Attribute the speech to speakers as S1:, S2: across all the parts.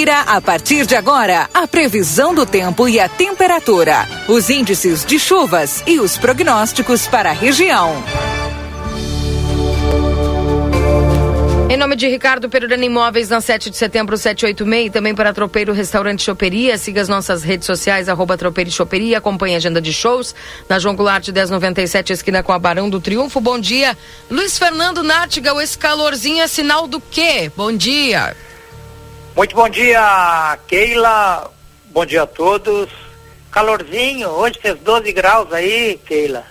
S1: Confira a partir de agora a previsão do tempo e a temperatura, os índices de chuvas e os prognósticos para a região.
S2: Em nome de Ricardo Perurana Imóveis, na 7 de setembro, 786, e também para Tropeiro Restaurante Choperia. Siga as nossas redes sociais, arroba Tropeiro Choperia. Acompanhe a agenda de shows na João Goulart 1097, esquina com a Barão do Triunfo. Bom dia. Luiz Fernando Nartigal, esse calorzinho é sinal do quê? Bom dia.
S3: Muito bom dia, Keila. Bom dia a todos. Calorzinho, hoje fez 12 graus aí, Keila.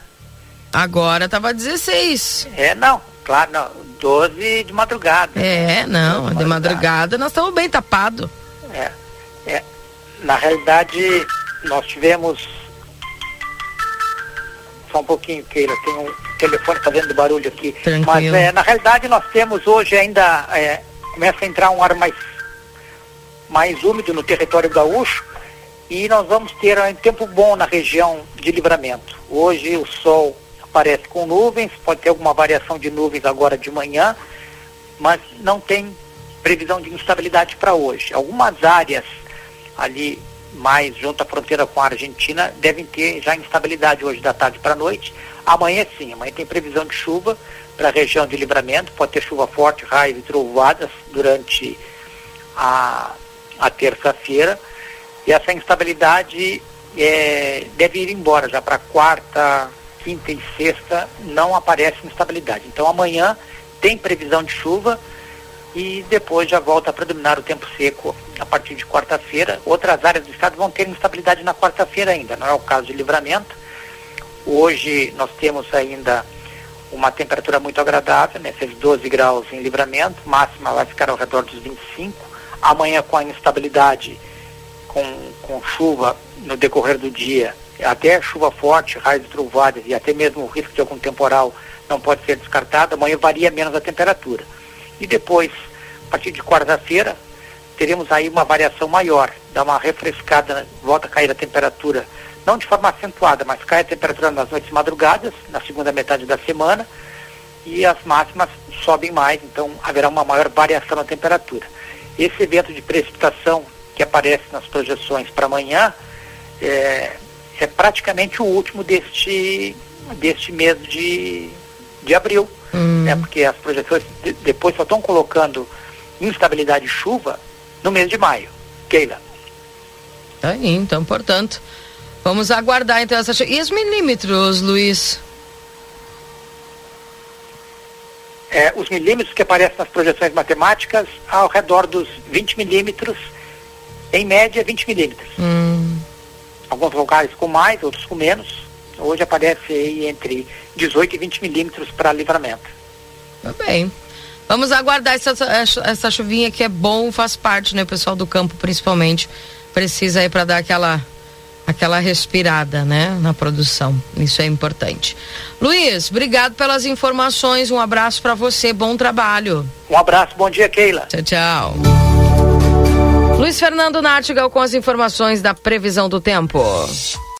S2: Agora tava 16.
S3: É, não, claro, não. 12 de madrugada.
S2: É, não, de, de madrugada nós estamos bem tapados.
S3: É, é. Na realidade, nós tivemos. Só um pouquinho, Keila, tem um telefone fazendo barulho aqui.
S2: Tranquilo.
S3: Mas é, na realidade nós temos hoje ainda. É, começa a entrar um ar mais, mais úmido no território gaúcho e nós vamos ter um tempo bom na região de livramento. Hoje o sol aparece com nuvens, pode ter alguma variação de nuvens agora de manhã, mas não tem previsão de instabilidade para hoje. Algumas áreas ali mais junto à fronteira com a Argentina devem ter já instabilidade hoje da tarde para a noite. Amanhã sim, amanhã tem previsão de chuva para a região de livramento, pode ter chuva forte, raios e trovoadas durante a, a terça-feira. E essa instabilidade é, deve ir embora já para quarta, quinta e sexta não aparece instabilidade. Então amanhã tem previsão de chuva e depois já volta a predominar o tempo seco a partir de quarta-feira. Outras áreas do estado vão ter instabilidade na quarta-feira ainda, não é o caso de livramento. Hoje nós temos ainda uma temperatura muito agradável, né? fez 12 graus em livramento, máxima vai ficar ao redor dos 25. Amanhã com a instabilidade, com, com chuva no decorrer do dia, até chuva forte, raios trovoadas e até mesmo o risco de algum temporal não pode ser descartado, amanhã varia menos a temperatura. E depois, a partir de quarta-feira, teremos aí uma variação maior, dá uma refrescada, volta a cair a temperatura, não de forma acentuada, mas cai a temperatura nas noites madrugadas, na segunda metade da semana, e as máximas sobem mais, então haverá uma maior variação na temperatura. Esse evento de precipitação que aparece nas projeções para amanhã, é, é praticamente o último deste, deste mês de, de abril.
S2: Hum.
S3: Né? Porque as projeções de, depois só estão colocando instabilidade de chuva no mês de maio. Keila.
S2: Tá aí, então, portanto, vamos aguardar então essa E os milímetros, Luiz?
S3: É, os milímetros que aparecem nas projeções matemáticas ao redor dos 20 milímetros, em média 20 milímetros.
S2: Hum
S3: alguns lugares com mais, outros com menos. Hoje aparece aí entre 18 e 20 milímetros para livramento.
S2: Tá bem. Vamos aguardar essa, essa chuvinha que é bom, faz parte, né? O pessoal do campo, principalmente, precisa aí para dar aquela aquela respirada, né, na produção. Isso é importante. Luiz, obrigado pelas informações. Um abraço para você. Bom trabalho.
S3: Um abraço. Bom dia, Keila.
S2: Tchau, tchau. Luiz Fernando Nartigal com as informações da previsão do tempo.